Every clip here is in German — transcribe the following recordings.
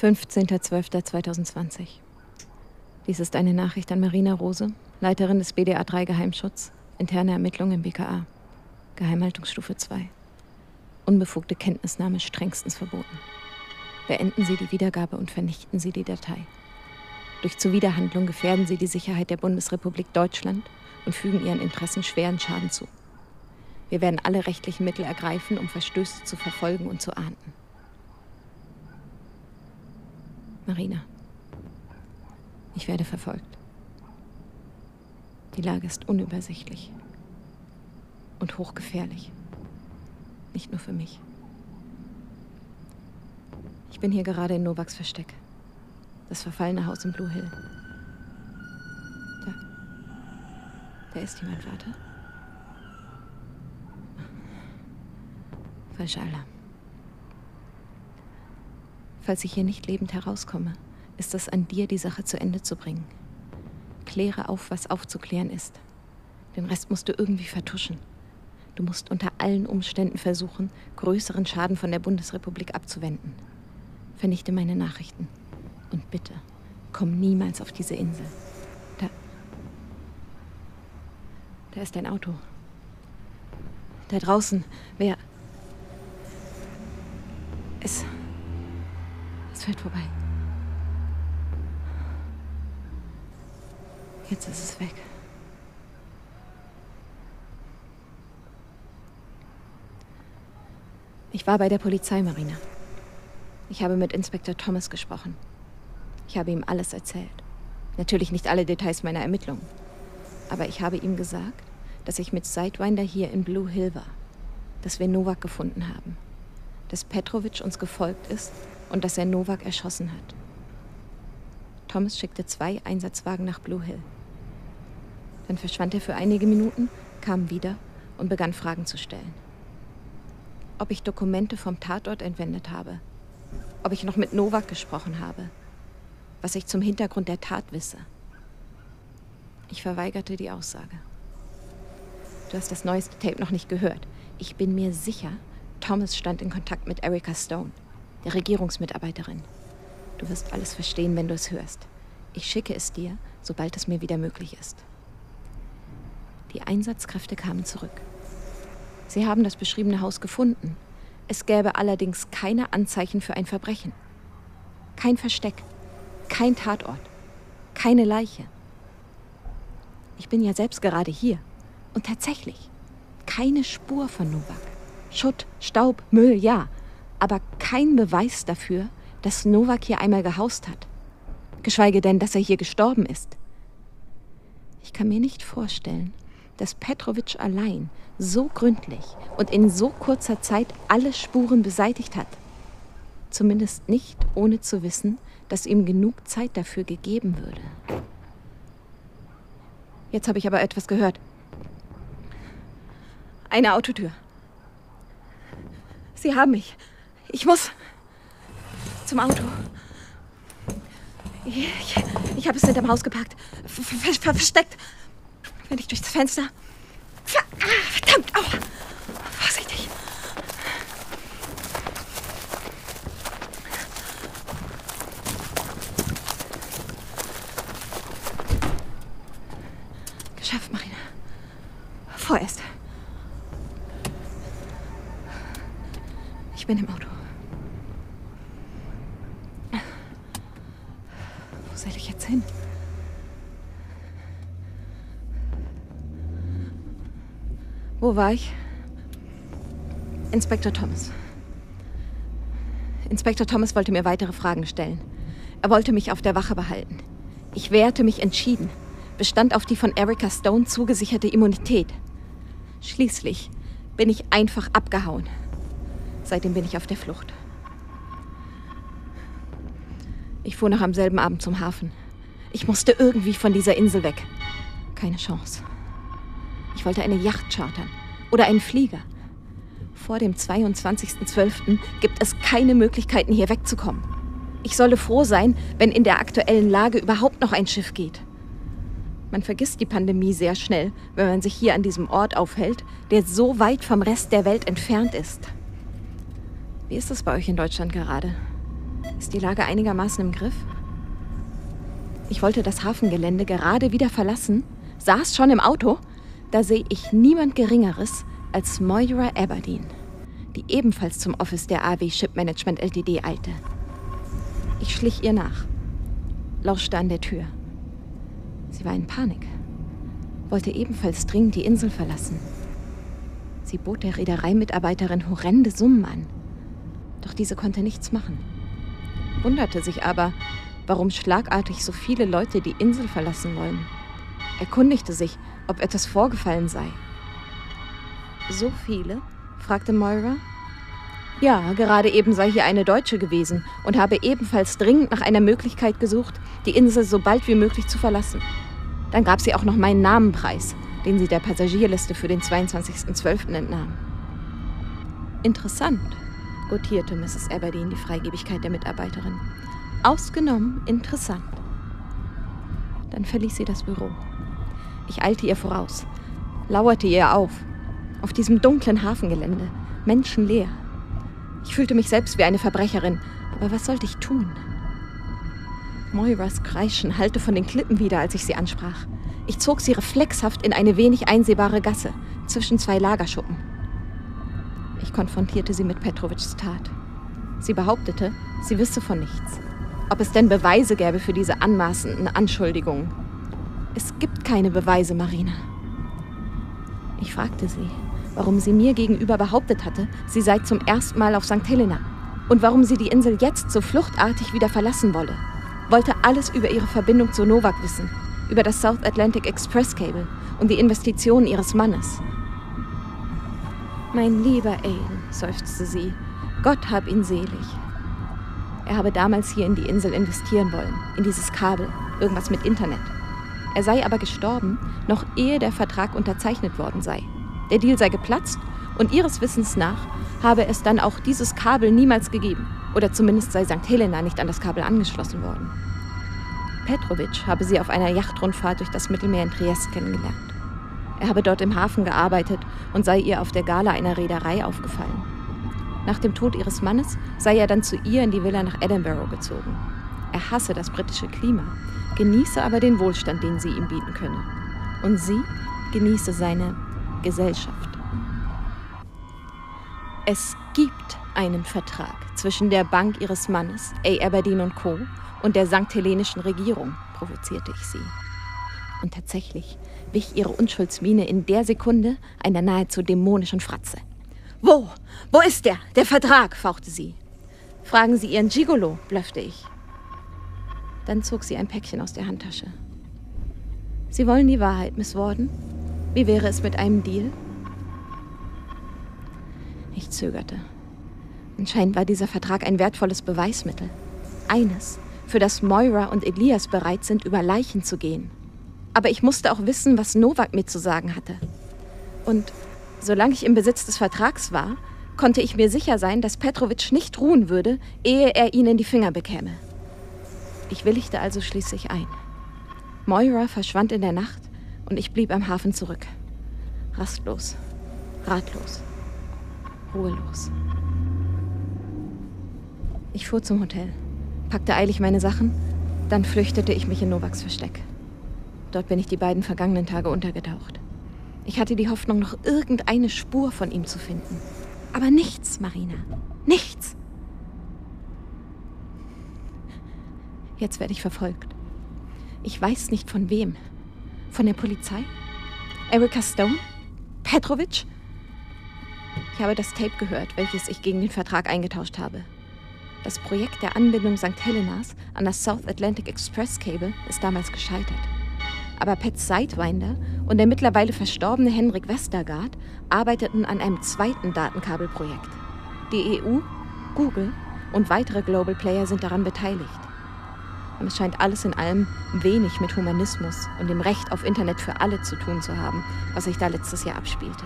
15.12.2020. Dies ist eine Nachricht an Marina Rose, Leiterin des BDA 3 Geheimschutz, interne Ermittlungen im BKA, Geheimhaltungsstufe 2. Unbefugte Kenntnisnahme strengstens verboten. Beenden Sie die Wiedergabe und vernichten Sie die Datei. Durch Zuwiderhandlung gefährden Sie die Sicherheit der Bundesrepublik Deutschland und fügen Ihren Interessen schweren Schaden zu. Wir werden alle rechtlichen Mittel ergreifen, um Verstöße zu verfolgen und zu ahnden. Marina, ich werde verfolgt. Die Lage ist unübersichtlich und hochgefährlich. Nicht nur für mich. Ich bin hier gerade in Novaks Versteck. Das verfallene Haus in Blue Hill. Da. Da ist jemand, warte. Falscher Alarm. Falls ich hier nicht lebend herauskomme, ist es an dir, die Sache zu Ende zu bringen. Kläre auf, was aufzuklären ist. Den Rest musst du irgendwie vertuschen. Du musst unter allen Umständen versuchen, größeren Schaden von der Bundesrepublik abzuwenden. Vernichte meine Nachrichten. Und bitte, komm niemals auf diese Insel. Da. Da ist ein Auto. Da draußen. Wer. Es. Es fährt vorbei. Jetzt ist es weg. Ich war bei der Polizei, Marina. Ich habe mit Inspektor Thomas gesprochen. Ich habe ihm alles erzählt. Natürlich nicht alle Details meiner Ermittlungen. Aber ich habe ihm gesagt, dass ich mit Sidewinder hier in Blue Hill war. Dass wir Novak gefunden haben. Dass Petrovic uns gefolgt ist und dass er Novak erschossen hat. Thomas schickte zwei Einsatzwagen nach Blue Hill. Dann verschwand er für einige Minuten, kam wieder und begann Fragen zu stellen. Ob ich Dokumente vom Tatort entwendet habe, ob ich noch mit Novak gesprochen habe, was ich zum Hintergrund der Tat wisse. Ich verweigerte die Aussage. Du hast das neueste Tape noch nicht gehört. Ich bin mir sicher, Thomas stand in Kontakt mit Erika Stone, der Regierungsmitarbeiterin. Du wirst alles verstehen, wenn du es hörst. Ich schicke es dir, sobald es mir wieder möglich ist. Die Einsatzkräfte kamen zurück. Sie haben das beschriebene Haus gefunden. Es gäbe allerdings keine Anzeichen für ein Verbrechen. Kein Versteck, kein Tatort, keine Leiche. Ich bin ja selbst gerade hier. Und tatsächlich, keine Spur von Novak. Schutt, Staub, Müll, ja. Aber kein Beweis dafür, dass Novak hier einmal gehaust hat. Geschweige denn, dass er hier gestorben ist. Ich kann mir nicht vorstellen, dass Petrovic allein so gründlich und in so kurzer Zeit alle Spuren beseitigt hat. Zumindest nicht ohne zu wissen, dass ihm genug Zeit dafür gegeben würde. Jetzt habe ich aber etwas gehört. Eine Autotür. Sie haben mich. Ich muss zum Auto. Ich, ich, habe es hinterm Haus geparkt. Ver, ver, versteckt. Wenn ich durchs Fenster. Ah, verdammt! Au! Vorsichtig! Geschafft, Marina. Vorerst. Ich bin im Auto. Wo soll ich jetzt hin? Wo war ich? Inspektor Thomas. Inspektor Thomas wollte mir weitere Fragen stellen. Er wollte mich auf der Wache behalten. Ich wehrte mich entschieden, bestand auf die von Erika Stone zugesicherte Immunität. Schließlich bin ich einfach abgehauen. Seitdem bin ich auf der Flucht. Ich fuhr noch am selben Abend zum Hafen. Ich musste irgendwie von dieser Insel weg. Keine Chance. Ich wollte eine Yacht chartern oder einen Flieger. Vor dem 22.12. gibt es keine Möglichkeiten, hier wegzukommen. Ich solle froh sein, wenn in der aktuellen Lage überhaupt noch ein Schiff geht. Man vergisst die Pandemie sehr schnell, wenn man sich hier an diesem Ort aufhält, der so weit vom Rest der Welt entfernt ist. Wie ist es bei euch in Deutschland gerade? Ist die Lage einigermaßen im Griff? Ich wollte das Hafengelände gerade wieder verlassen, saß schon im Auto, da sehe ich niemand Geringeres als Moira Aberdeen, die ebenfalls zum Office der AW Ship Management Ltd. eilte. Ich schlich ihr nach, lauschte an der Tür. Sie war in Panik, wollte ebenfalls dringend die Insel verlassen. Sie bot der Reedereimitarbeiterin horrende Summen an. Doch diese konnte nichts machen. Wunderte sich aber, warum schlagartig so viele Leute die Insel verlassen wollen. Erkundigte sich, ob etwas vorgefallen sei. So viele? fragte Moira. Ja, gerade eben sei hier eine Deutsche gewesen und habe ebenfalls dringend nach einer Möglichkeit gesucht, die Insel so bald wie möglich zu verlassen. Dann gab sie auch noch meinen Namenpreis, den sie der Passagierliste für den 22.12. entnahm. Interessant, gutierte Mrs. Aberdeen die Freigebigkeit der Mitarbeiterin. Ausgenommen interessant. Dann verließ sie das Büro. Ich eilte ihr voraus, lauerte ihr auf. Auf diesem dunklen Hafengelände, menschenleer. Ich fühlte mich selbst wie eine Verbrecherin, aber was sollte ich tun? Moiras Kreischen hallte von den Klippen wieder, als ich sie ansprach. Ich zog sie reflexhaft in eine wenig einsehbare Gasse zwischen zwei Lagerschuppen. Ich konfrontierte sie mit Petrovics Tat. Sie behauptete, sie wisse von nichts. Ob es denn Beweise gäbe für diese anmaßenden Anschuldigungen. Es gibt keine Beweise, Marina. Ich fragte sie, warum sie mir gegenüber behauptet hatte, sie sei zum ersten Mal auf St. Helena und warum sie die Insel jetzt so fluchtartig wieder verlassen wolle. Wollte alles über ihre Verbindung zu Novak wissen, über das South Atlantic Express Cable und die Investitionen ihres Mannes. Mein lieber Aiden, seufzte sie, Gott hab ihn selig. Er habe damals hier in die Insel investieren wollen, in dieses Kabel, irgendwas mit Internet. Er sei aber gestorben, noch ehe der Vertrag unterzeichnet worden sei. Der Deal sei geplatzt und ihres Wissens nach habe es dann auch dieses Kabel niemals gegeben. Oder zumindest sei St. Helena nicht an das Kabel angeschlossen worden. Petrovic habe sie auf einer Yachtrundfahrt durch das Mittelmeer in Triest kennengelernt. Er habe dort im Hafen gearbeitet und sei ihr auf der Gala einer Reederei aufgefallen. Nach dem Tod ihres Mannes sei er dann zu ihr in die Villa nach Edinburgh gezogen. Er hasse das britische Klima genieße aber den Wohlstand, den sie ihm bieten könne. Und sie genieße seine Gesellschaft. Es gibt einen Vertrag zwischen der Bank ihres Mannes, A. Aberdeen Co., und der St. Hellenischen Regierung, provozierte ich sie. Und tatsächlich wich ihre Unschuldsmiene in der Sekunde einer nahezu dämonischen Fratze. Wo? Wo ist der? Der Vertrag? fauchte sie. Fragen Sie Ihren Gigolo, blöffte ich. Dann zog sie ein Päckchen aus der Handtasche. Sie wollen die Wahrheit, Miss Warden? Wie wäre es mit einem Deal? Ich zögerte. Anscheinend war dieser Vertrag ein wertvolles Beweismittel. Eines, für das Moira und Elias bereit sind, über Leichen zu gehen. Aber ich musste auch wissen, was Novak mir zu sagen hatte. Und solange ich im Besitz des Vertrags war, konnte ich mir sicher sein, dass Petrovic nicht ruhen würde, ehe er ihn in die Finger bekäme. Ich willigte also schließlich ein. Moira verschwand in der Nacht und ich blieb am Hafen zurück. Rastlos, ratlos, ruhelos. Ich fuhr zum Hotel, packte eilig meine Sachen, dann flüchtete ich mich in Novaks Versteck. Dort bin ich die beiden vergangenen Tage untergetaucht. Ich hatte die Hoffnung, noch irgendeine Spur von ihm zu finden. Aber nichts, Marina. Nichts. Jetzt werde ich verfolgt. Ich weiß nicht von wem. Von der Polizei? Erika Stone? Petrovic? Ich habe das Tape gehört, welches ich gegen den Vertrag eingetauscht habe. Das Projekt der Anbindung St. Helenas an das South Atlantic Express Cable ist damals gescheitert. Aber Pat Sidewinder und der mittlerweile verstorbene Henrik Westergaard arbeiteten an einem zweiten Datenkabelprojekt. Die EU, Google und weitere Global Player sind daran beteiligt. Und es scheint alles in allem wenig mit Humanismus und dem Recht auf Internet für alle zu tun zu haben, was sich da letztes Jahr abspielte.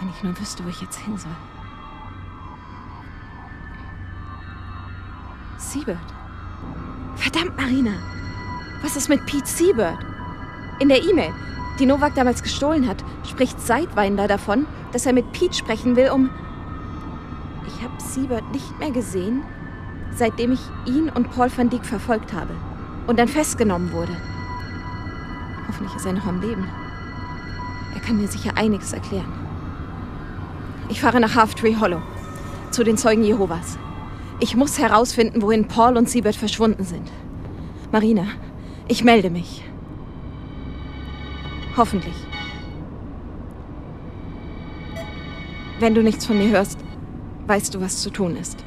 Wenn ich nur wüsste, wo ich jetzt hin soll. Seabird. Verdammt, Marina! Was ist mit Pete Seabird? In der E-Mail, die Novak damals gestohlen hat, spricht Sidewinder davon, dass er mit Pete sprechen will, um. Ich habe Siebert nicht mehr gesehen, seitdem ich ihn und Paul van Dyck verfolgt habe und dann festgenommen wurde. Hoffentlich ist er noch am Leben. Er kann mir sicher einiges erklären. Ich fahre nach Half Tree Hollow, zu den Zeugen Jehovas. Ich muss herausfinden, wohin Paul und Siebert verschwunden sind. Marina, ich melde mich. Hoffentlich. Wenn du nichts von mir hörst, weißt du, was zu tun ist.